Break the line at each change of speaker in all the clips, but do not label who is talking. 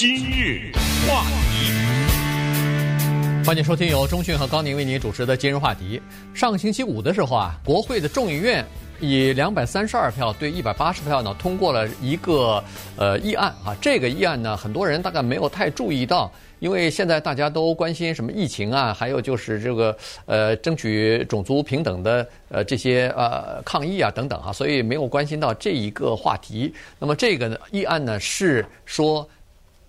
今日话题，
欢迎收听由中讯和高宁为您主持的今日话题。上个星期五的时候啊，国会的众议院以两百三十二票对一百八十票呢，通过了一个呃议案啊。这个议案呢，很多人大概没有太注意到。因为现在大家都关心什么疫情啊，还有就是这个呃争取种族平等的呃这些呃抗议啊等等啊，所以没有关心到这一个话题。那么这个呢议案呢是说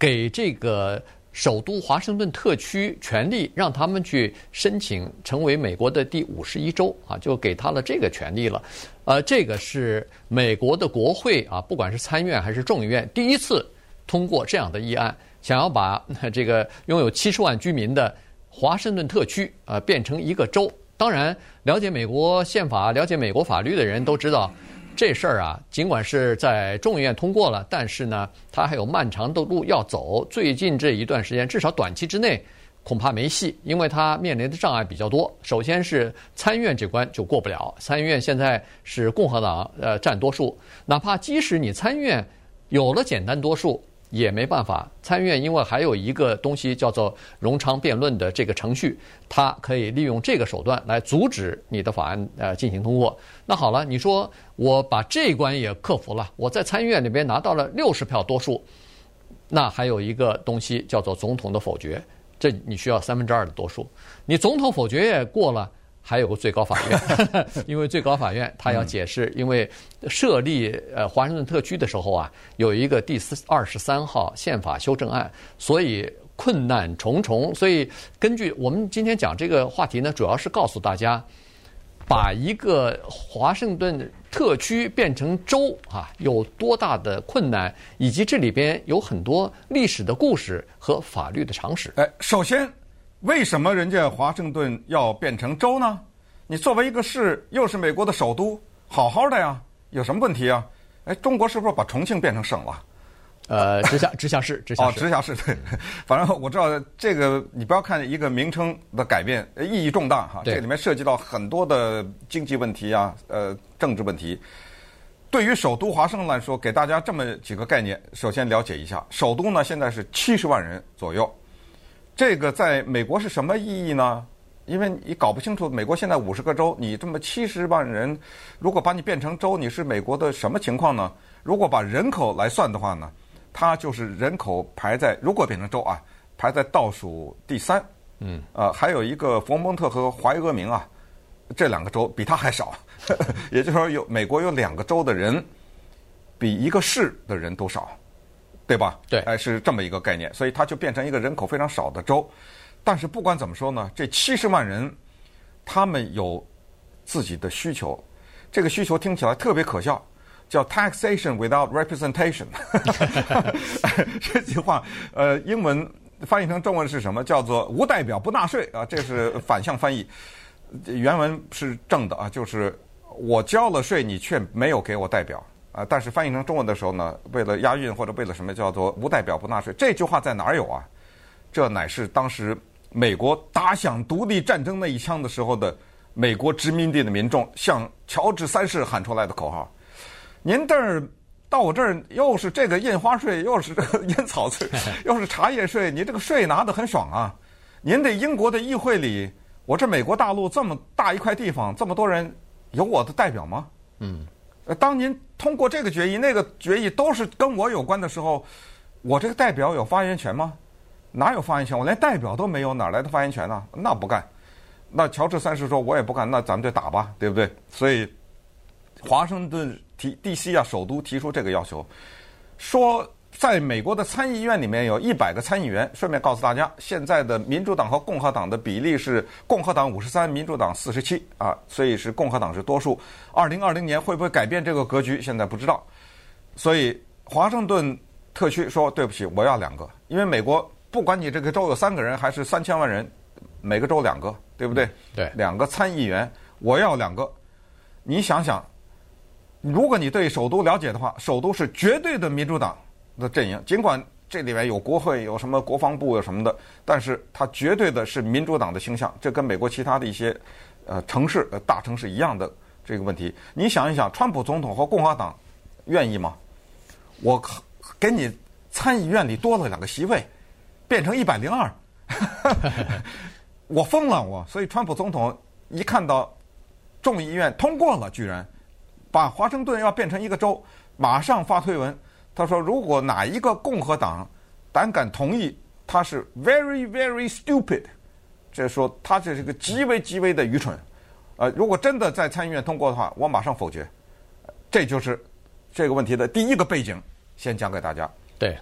给这个首都华盛顿特区权利，让他们去申请成为美国的第五十一州啊，就给他了这个权利了。呃，这个是美国的国会啊，不管是参院还是众议院，第一次通过这样的议案。想要把这个拥有七十万居民的华盛顿特区啊变成一个州，当然了解美国宪法、了解美国法律的人都知道，这事儿啊，尽管是在众议院通过了，但是呢，它还有漫长的路要走。最近这一段时间，至少短期之内恐怕没戏，因为它面临的障碍比较多。首先是参议院这关就过不了，参议院现在是共和党呃占多数，哪怕即使你参议院有了简单多数。也没办法，参议院因为还有一个东西叫做冗长辩论的这个程序，它可以利用这个手段来阻止你的法案呃进行通过。那好了，你说我把这一关也克服了，我在参议院里边拿到了六十票多数，那还有一个东西叫做总统的否决，这你需要三分之二的多数，你总统否决也过了。还有个最高法院，因为最高法院他要解释，因为设立呃华盛顿特区的时候啊，有一个第四二十三号宪法修正案，所以困难重重。所以根据我们今天讲这个话题呢，主要是告诉大家，把一个华盛顿特区变成州啊，有多大的困难，以及这里边有很多历史的故事和法律的常识。
哎，首先。为什么人家华盛顿要变成州呢？你作为一个市，又是美国的首都，好好的呀，有什么问题啊？哎，中国是不是把重庆变成省了？
呃，直辖 直辖市，直辖市。
哦，直辖市对。反正我知道这个，你不要看一个名称的改变，意义重大哈。这里面涉及到很多的经济问题啊，呃，政治问题。对于首都华盛顿来说，给大家这么几个概念，首先了解一下，首都呢现在是七十万人左右。这个在美国是什么意义呢？因为你搞不清楚，美国现在五十个州，你这么七十万人，如果把你变成州，你是美国的什么情况呢？如果把人口来算的话呢，它就是人口排在如果变成州啊，排在倒数第三。嗯。呃，还有一个佛蒙特和怀俄明啊，这两个州比它还少，也就是说有美国有两个州的人比一个市的人都少。对吧？
对，
哎，是这么一个概念，所以它就变成一个人口非常少的州。但是不管怎么说呢，这七十万人，他们有自己的需求。这个需求听起来特别可笑，叫 taxation without representation。这句话，呃，英文翻译成中文是什么？叫做无代表不纳税啊，这是反向翻译。原文是正的啊，就是我交了税，你却没有给我代表。啊，但是翻译成中文的时候呢，为了押韵或者为了什么，叫做“无代表不纳税”。这句话在哪儿有啊？这乃是当时美国打响独立战争那一枪的时候的美国殖民地的民众向乔治三世喊出来的口号。您这儿到我这儿又是这个印花税，又是这个烟草税，又是茶叶税，你这个税拿得很爽啊！您这英国的议会里，我这美国大陆这么大一块地方，这么多人，有我的代表吗？嗯。当您通过这个决议、那个决议都是跟我有关的时候，我这个代表有发言权吗？哪有发言权？我连代表都没有，哪来的发言权呢？那不干。那乔治三世说：“我也不干。”那咱们就打吧，对不对？所以，华盛顿提 D.C. 啊，首都提出这个要求，说。在美国的参议院里面有一百个参议员。顺便告诉大家，现在的民主党和共和党的比例是共和党五十三，民主党四十七啊，所以是共和党是多数。二零二零年会不会改变这个格局？现在不知道。所以华盛顿特区说：“对不起，我要两个，因为美国不管你这个州有三个人还是三千万人，每个州两个，对不对？
对，
两个参议员，我要两个。你想想，如果你对首都了解的话，首都是绝对的民主党。”的阵营，尽管这里面有国会，有什么国防部，有什么的，但是它绝对的是民主党的倾向，这跟美国其他的一些呃城市、呃大城市一样的这个问题。你想一想，川普总统和共和党愿意吗？我给你参议院里多了两个席位，变成一百零二，我疯了我！所以川普总统一看到众议院通过了，居然把华盛顿要变成一个州，马上发推文，他说：“如果哪一个共和党胆敢同意，他是 very very stupid。”这说他这是个极为极为的愚蠢。呃，如果真的在参议院通过的话，我马上否决。这就是这个问题的第一个背景，先讲给大家。
对，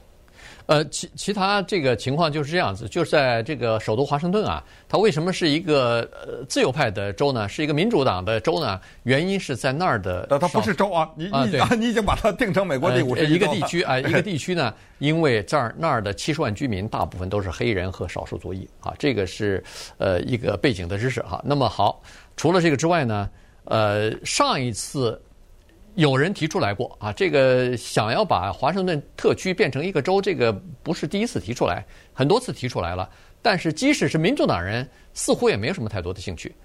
呃，其其他这个情况就是这样子，就是在这个首都华盛顿啊，它为什么是一个呃自由派的州呢？是一个民主党的州呢？原因是在那儿的，
呃，它不是州啊，你你、啊、你已经把它定成美国第五十
一个地区啊，一个地区呢，因为这儿那儿的七十万居民大部分都是黑人和少数族裔啊，这个是呃一个背景的知识哈。那么好，除了这个之外呢，呃，上一次。有人提出来过啊，这个想要把华盛顿特区变成一个州，这个不是第一次提出来，很多次提出来了。但是即使是民主党人，似乎也没有什么太多的兴趣。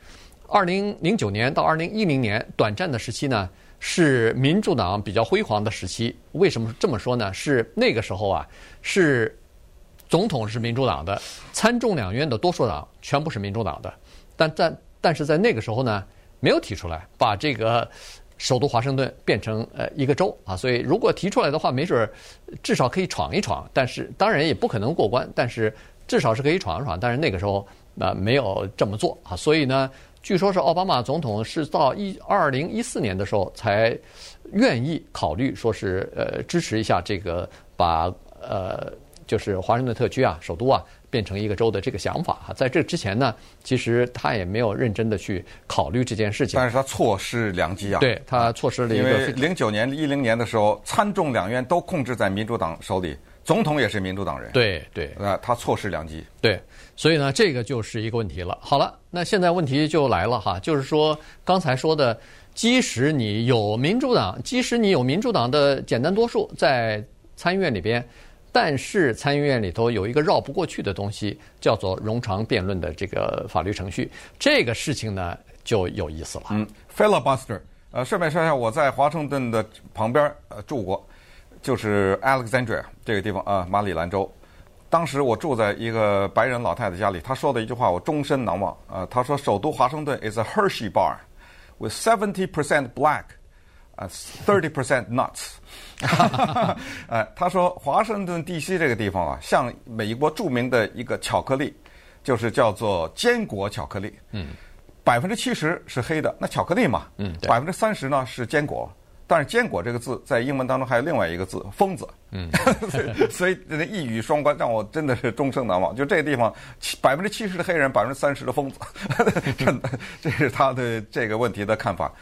二零零九年到二零一零年短暂的时期呢，是民主党比较辉煌的时期。为什么这么说呢？是那个时候啊，是总统是民主党的，参众两院的多数党全部是民主党的。但但但是在那个时候呢，没有提出来把这个。首都华盛顿变成呃一个州啊，所以如果提出来的话，没准儿至少可以闯一闯，但是当然也不可能过关，但是至少是可以闯一闯。但是那个时候啊、没有这么做啊，所以呢，据说是奥巴马总统是到一二零一四年的时候才愿意考虑说是呃支持一下这个把呃就是华盛顿特区啊首都啊。变成一个州的这个想法哈，在这之前呢，其实他也没有认真的去考虑这件事情。
但是他错失良机啊！
对，他错失了一个。
因为零九年、一零年的时候，参众两院都控制在民主党手里，总统也是民主党人。
对对，
啊，他错失良机。
对，所以呢，这个就是一个问题了。好了，那现在问题就来了哈，就是说刚才说的，即使你有民主党，即使你有民主党的简单多数在参议院里边。但是参议院里头有一个绕不过去的东西，叫做冗长辩论的这个法律程序。这个事情呢就有意思了。
嗯，filibuster。呃，顺便说一下，我在华盛顿的旁边呃住过，就是 Alexandria 这个地方啊，马里兰州。当时我住在一个白人老太太家里，她说的一句话我终身难忘。呃，她说首都华盛顿 is a Hershey bar with seventy percent black。啊，thirty percent nuts。哎，他说华盛顿 D.C. 这个地方啊，像美国著名的一个巧克力，就是叫做坚果巧克力。嗯，百分之七十是黑的，那巧克力嘛。嗯，百分之三十呢是坚果，但是坚果这个字在英文当中还有另外一个字，疯子。嗯，所以这个一语双关，让我真的是终生难忘。就这个地方，百分之七十的黑人，百分之三十的疯子，真的，这是他的这个问题的看法。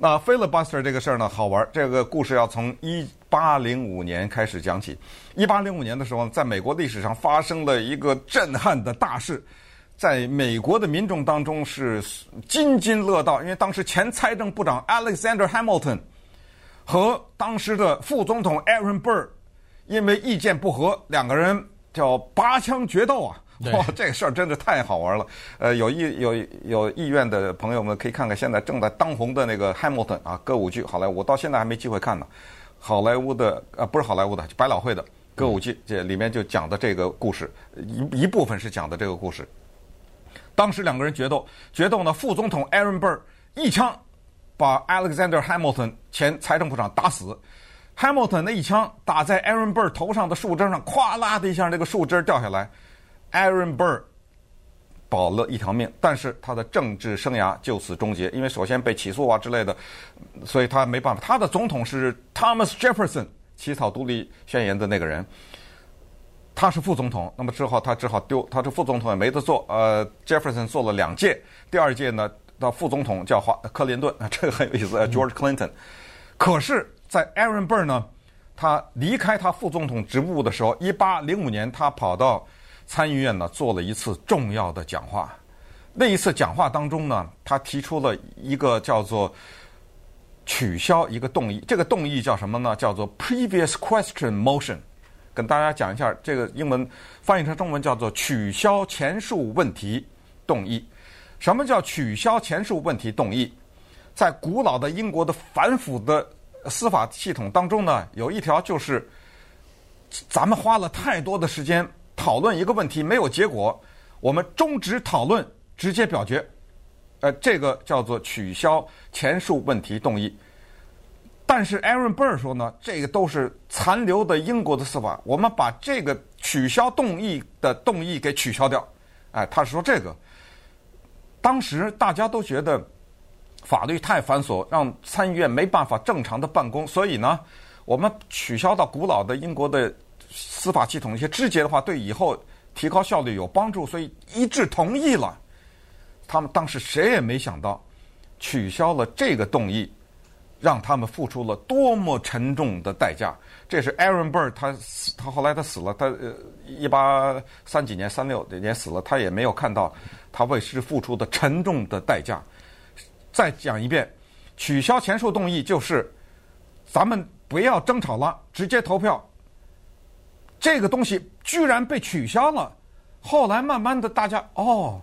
那 filibuster 这个事儿呢，好玩。这个故事要从一八零五年开始讲起。一八零五年的时候，在美国历史上发生了一个震撼的大事，在美国的民众当中是津津乐道，因为当时前财政部长 Alexander Hamilton 和当时的副总统 Aaron Burr 因为意见不合，两个人叫拔枪决斗啊。哇，这个事儿真的太好玩了！呃，有意有有意愿的朋友们可以看看现在正在当红的那个《Hamilton》啊，歌舞剧，好莱坞，到现在还没机会看呢。好莱坞的呃，不是好莱坞的，百老汇的歌舞剧，这里面就讲的这个故事，一一部分是讲的这个故事。当时两个人决斗，决斗呢，副总统 Aaron Burr 一枪把 Alexander Hamilton 前财政部长打死。Hamilton 那一枪打在 Aaron Burr 头上的树枝上，咵啦的一下，那个树枝掉下来。Aaron Burr 保了一条命，但是他的政治生涯就此终结，因为首先被起诉啊之类的，所以他没办法。他的总统是 Thomas Jefferson 起草独立宣言的那个人，他是副总统，那么之后他只好丢，他是副总统也没得做。呃，Jefferson 做了两届，第二届呢，到副总统叫华克林顿，这个很有意思，George Clinton。可是，在 Aaron Burr 呢，他离开他副总统职务的时候，一八零五年他跑到。参议院呢做了一次重要的讲话，那一次讲话当中呢，他提出了一个叫做取消一个动议，这个动议叫什么呢？叫做 Previous Question Motion，跟大家讲一下，这个英文翻译成中文叫做取消前述问题动议。什么叫取消前述问题动议？在古老的英国的反腐的司法系统当中呢，有一条就是。咱们花了太多的时间讨论一个问题，没有结果，我们终止讨论，直接表决。呃，这个叫做取消前述问题动议。但是 Aaron Burr 说呢，这个都是残留的英国的司法，我们把这个取消动议的动议给取消掉。哎，他是说这个，当时大家都觉得法律太繁琐，让参议院没办法正常的办公，所以呢，我们取消到古老的英国的司法系统一些枝节的话，对以后提高效率有帮助，所以一致同意了。他们当时谁也没想到，取消了这个动议，让他们付出了多么沉重的代价。这是 Aaron Burr，他，他后来他死了，他呃一八三几年三六年死了，他也没有看到他为之付出的沉重的代价。再讲一遍，取消前述动议就是，咱们不要争吵了，直接投票。这个东西居然被取消了，后来慢慢的大家哦。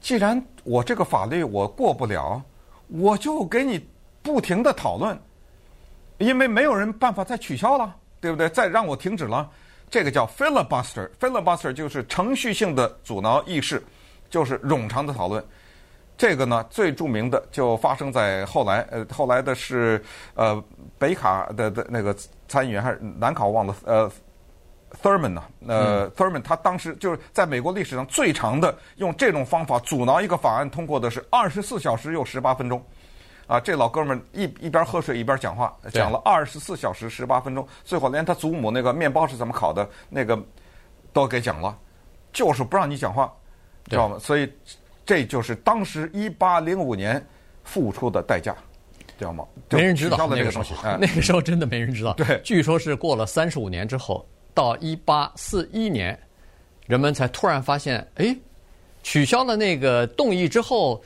既然我这个法律我过不了，我就给你不停的讨论，因为没有人办法再取消了，对不对？再让我停止了，这个叫 filibuster。filibuster 就是程序性的阻挠议事，就是冗长的讨论。这个呢，最著名的就发生在后来，呃，后来的是呃北卡的的那个参议员还是南卡忘了，呃。Thurman 呢？呃，Thurman 他当时就是在美国历史上最长的用这种方法阻挠一个法案通过的是二十四小时又十八分钟，啊，这老哥们一一边喝水一边讲话，讲了二十四小时十八分钟，最后连他祖母那个面包是怎么烤的那个都给讲了，就是不让你讲话，知道吗？所以这就是当时一八零五年付出的代价，知道吗？
没人知道那个时候，那个时候真的没人知道。
对，
据说是过了三十五年之后。到一八四一年，人们才突然发现，哎，取消了那个动议之后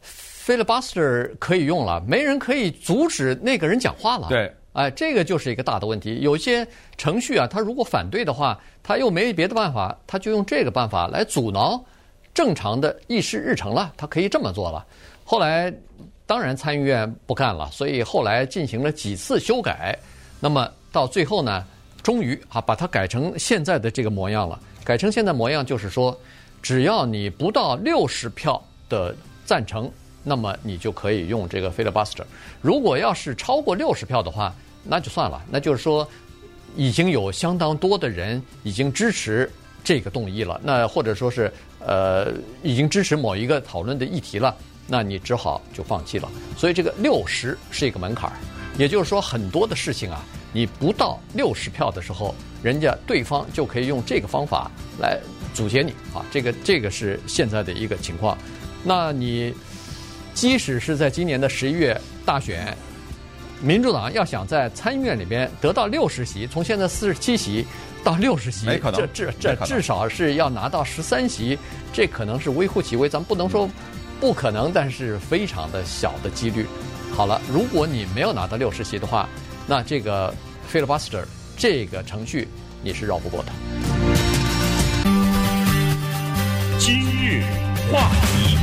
，filibuster 可以用了，没人可以阻止那个人讲话了。
对，
哎，这个就是一个大的问题。有些程序啊，他如果反对的话，他又没别的办法，他就用这个办法来阻挠正常的议事日程了。他可以这么做了。后来，当然参议院不干了，所以后来进行了几次修改。那么到最后呢？终于啊，把它改成现在的这个模样了。改成现在模样，就是说，只要你不到六十票的赞成，那么你就可以用这个 filibuster。如果要是超过六十票的话，那就算了。那就是说，已经有相当多的人已经支持这个动议了。那或者说是呃，已经支持某一个讨论的议题了，那你只好就放弃了。所以这个六十是一个门槛。也就是说，很多的事情啊，你不到六十票的时候，人家对方就可以用这个方法来阻截你啊。这个这个是现在的一个情况。那你即使是在今年的十一月大选，民主党要想在参议院里边得到六十席，从现在四十七席到六十席，这这这至少是要拿到十三席，这可能是微乎其微。咱们不能说不可能，但是非常的小的几率。好了，如果你没有拿到六十席的话，那这个 filibuster 这个程序你是绕不过的。
今日话题，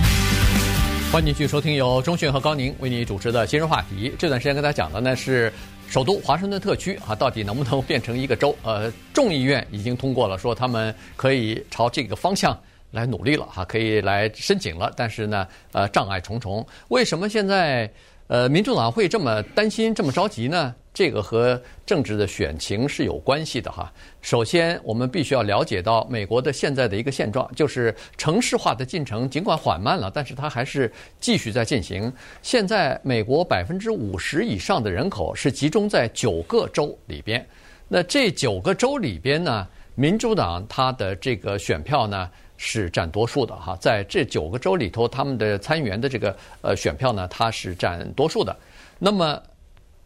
欢迎继续收听由中讯和高宁为你主持的今日话题。这段时间跟大家讲的呢是首都华盛顿特区啊，到底能不能变成一个州？呃，众议院已经通过了，说他们可以朝这个方向来努力了哈，可以来申请了。但是呢，呃，障碍重重。为什么现在？呃，民主党会这么担心、这么着急呢？这个和政治的选情是有关系的哈。首先，我们必须要了解到美国的现在的一个现状，就是城市化的进程尽管缓慢了，但是它还是继续在进行。现在，美国百分之五十以上的人口是集中在九个州里边。那这九个州里边呢，民主党它的这个选票呢，是占多数的哈，在这九个州里头，他们的参议员的这个呃选票呢，它是占多数的。那么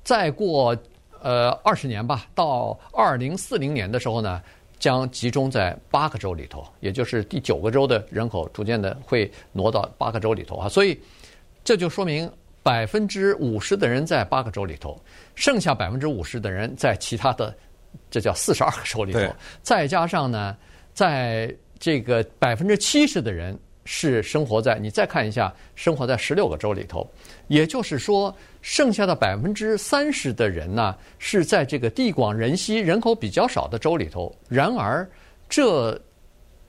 再过呃二十年吧，到二零四零年的时候呢，将集中在八个州里头，也就是第九个州的人口逐渐的会挪到八个州里头啊。所以这就说明百分之五十的人在八个州里头，剩下百分之五十的人在其他的，这叫四十二个州里头，再加上呢，在这个百分之七十的人是生活在你再看一下，生活在十六个州里头，也就是说，剩下的百分之三十的人呢，是在这个地广人稀、人口比较少的州里头。然而，这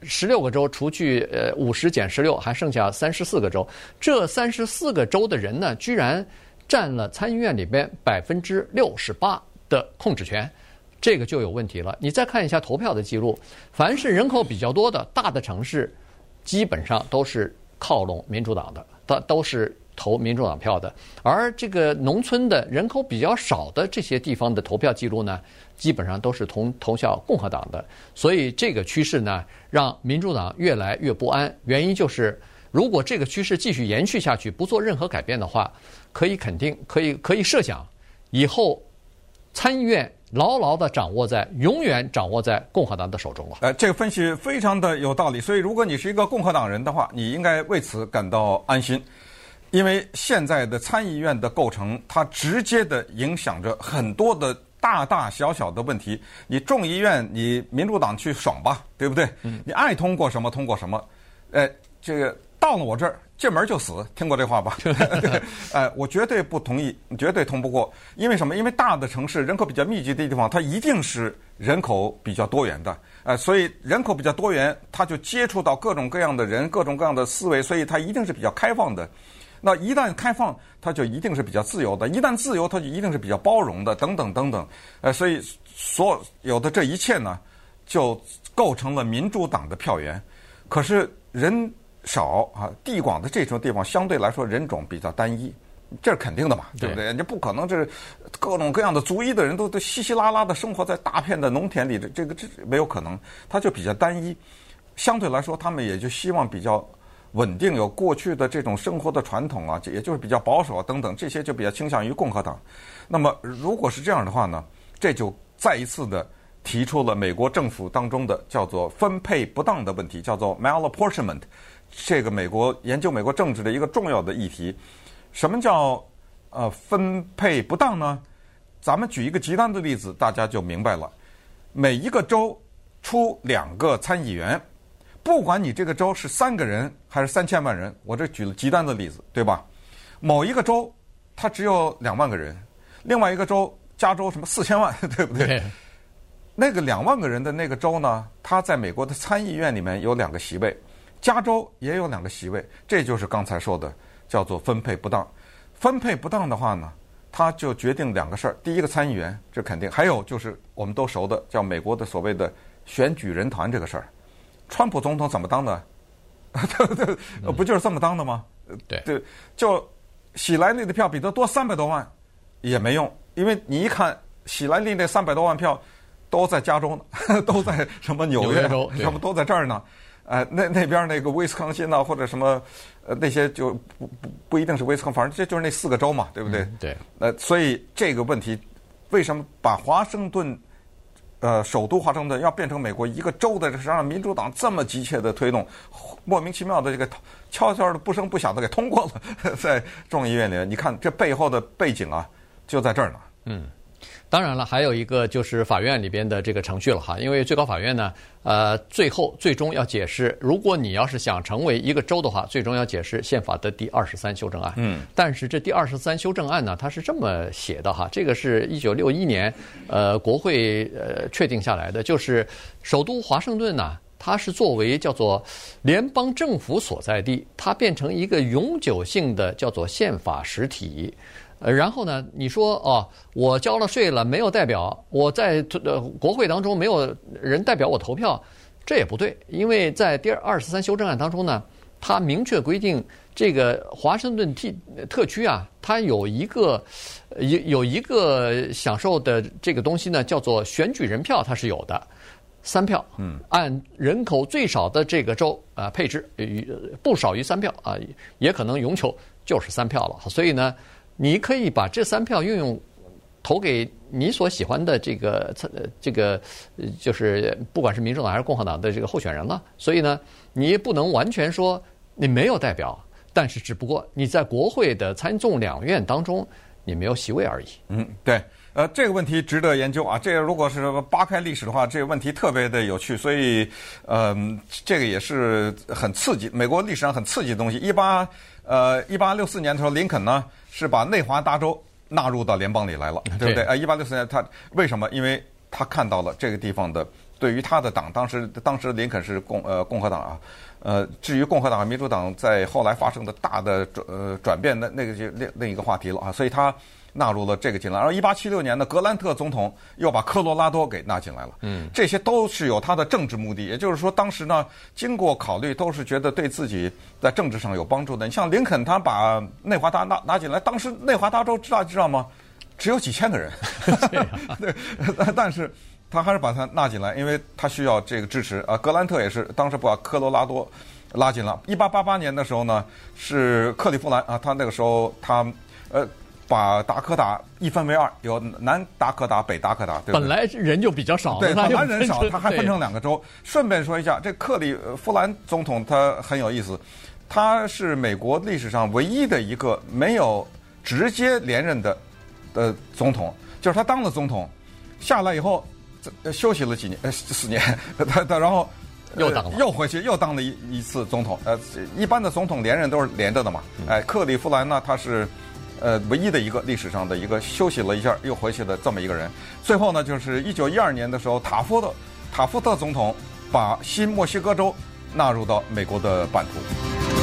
十六个州除去呃五十减十六，还剩下三十四个州。这三十四个州的人呢，居然占了参议院里边百分之六十八的控制权，这个就有问题了。你再看一下投票的记录，凡是人口比较多的大的城市。基本上都是靠拢民主党的，都都是投民主党票的。而这个农村的人口比较少的这些地方的投票记录呢，基本上都是投投向共和党的。所以这个趋势呢，让民主党越来越不安。原因就是，如果这个趋势继续延续下去，不做任何改变的话，可以肯定，可以可以设想，以后参议院。牢牢地掌握在，永远掌握在共和党的手中了。
呃，这个分析非常的有道理。所以，如果你是一个共和党人的话，你应该为此感到安心，因为现在的参议院的构成，它直接的影响着很多的大大小小的问题。你众议院，你民主党去爽吧，对不对？你爱通过什么通过什么。呃，这个到了我这儿。进门就死，听过这话吧？哎，我绝对不同意，绝对通不过。因为什么？因为大的城市人口比较密集的地方，它一定是人口比较多元的。呃，所以人口比较多元，它就接触到各种各样的人，各种各样的思维，所以它一定是比较开放的。那一旦开放，它就一定是比较自由的；一旦自由，它就一定是比较包容的，等等等等。呃，所以所有的这一切呢，就构成了民主党的票源。可是人。少啊，地广的这种地方相对来说人种比较单一，这是肯定的嘛，对不对？你不可能这各种各样的族裔的人都都稀稀拉拉的生活在大片的农田里，这这个这没有可能，它就比较单一。相对来说，他们也就希望比较稳定，有过去的这种生活的传统啊，也就是比较保守啊等等，这些就比较倾向于共和党。那么如果是这样的话呢，这就再一次的提出了美国政府当中的叫做分配不当的问题，叫做 malapportionment。这个美国研究美国政治的一个重要的议题，什么叫呃分配不当呢？咱们举一个极端的例子，大家就明白了。每一个州出两个参议员，不管你这个州是三个人还是三千万人，我这举了极端的例子，对吧？某一个州它只有两万个人，另外一个州加州什么四千万，对不对？对。那个两万个人的那个州呢，它在美国的参议院里面有两个席位。加州也有两个席位，这就是刚才说的叫做分配不当。分配不当的话呢，他就决定两个事儿。第一个参议员，这肯定；还有就是我们都熟的叫美国的所谓的选举人团这个事儿。川普总统怎么当的？对 不就是这么当的吗？
对
对，就喜来利的票比他多三百多万也没用，因为你一看喜来利那三百多万票都在加州呢，都在什么纽约州，要不都在这儿呢。呃，那那边那个威斯康辛呐，或者什么，呃，那些就不不不一定是威斯康，反正这就是那四个州嘛，对不对？
嗯、对。
呃，所以这个问题，为什么把华盛顿，呃，首都华盛顿要变成美国一个州的，是让民主党这么急切的推动，莫名其妙的这个悄悄的不声不响的给通过了，在众议院里，你看这背后的背景啊，就在这儿呢。
嗯。当然了，还有一个就是法院里边的这个程序了哈，因为最高法院呢，呃，最后最终要解释，如果你要是想成为一个州的话，最终要解释宪法的第二十三修正案。嗯，但是这第二十三修正案呢，它是这么写的哈，这个是一九六一年，呃，国会呃确定下来的，就是首都华盛顿呢，它是作为叫做联邦政府所在地，它变成一个永久性的叫做宪法实体。呃，然后呢，你说哦，我交了税了，没有代表我在呃国会当中没有人代表我投票，这也不对，因为在第二十三修正案当中呢，它明确规定这个华盛顿特特区啊，它有一个有有一个享受的这个东西呢，叫做选举人票，它是有的，三票，嗯，按人口最少的这个州啊配置，不少于三票啊，也可能永久就是三票了，所以呢。你可以把这三票运用投给你所喜欢的这个这个就是不管是民主党还是共和党的这个候选人了。所以呢，你不能完全说你没有代表，但是只不过你在国会的参众两院当中你没有席位而已。
嗯，对，呃，这个问题值得研究啊。这个如果是扒开历史的话，这个问题特别的有趣，所以，嗯、呃，这个也是很刺激，美国历史上很刺激的东西。一八呃一八六四年的时候，林肯呢是把内华达州纳入到联邦里来了，对不对？啊，一八六四年他为什么？因为他看到了这个地方的对于他的党，当时当时林肯是共呃共和党啊。呃，至于共和党和民主党在后来发生的大的转呃转变，那那个就另另一个话题了啊，所以他纳入了这个进来。然后一八七六年的格兰特总统又把科罗拉多给纳进来了，嗯，这些都是有他的政治目的。也就是说，当时呢，经过考虑，都是觉得对自己在政治上有帮助的。你像林肯，他把内华达纳纳进来，当时内华达州知道知道吗？只有几千个人，对，但是。他还是把他纳进来，因为他需要这个支持啊。格兰特也是当时把科罗拉多拉进了。一八八八年的时候呢，是克利夫兰啊，他那个时候他呃把达科达一分为二，有南达科达、北达科达，对不对？
本来人就比较少，
对，本来人少，他还分成两个州。顺便说一下，这克利夫兰总统他很有意思，他是美国历史上唯一的一个没有直接连任的的总统，就是他当了总统下来以后。休息了几年，呃，四年，他他然后
又当了，
又回去又当了一一次总统。呃，一般的总统连任都是连着的嘛。哎，克里夫兰呢，他是呃唯一的一个历史上的一个休息了一下又回去的这么一个人。最后呢，就是一九一二年的时候，塔夫特塔夫特总统把新墨西哥州纳入到美国的版图。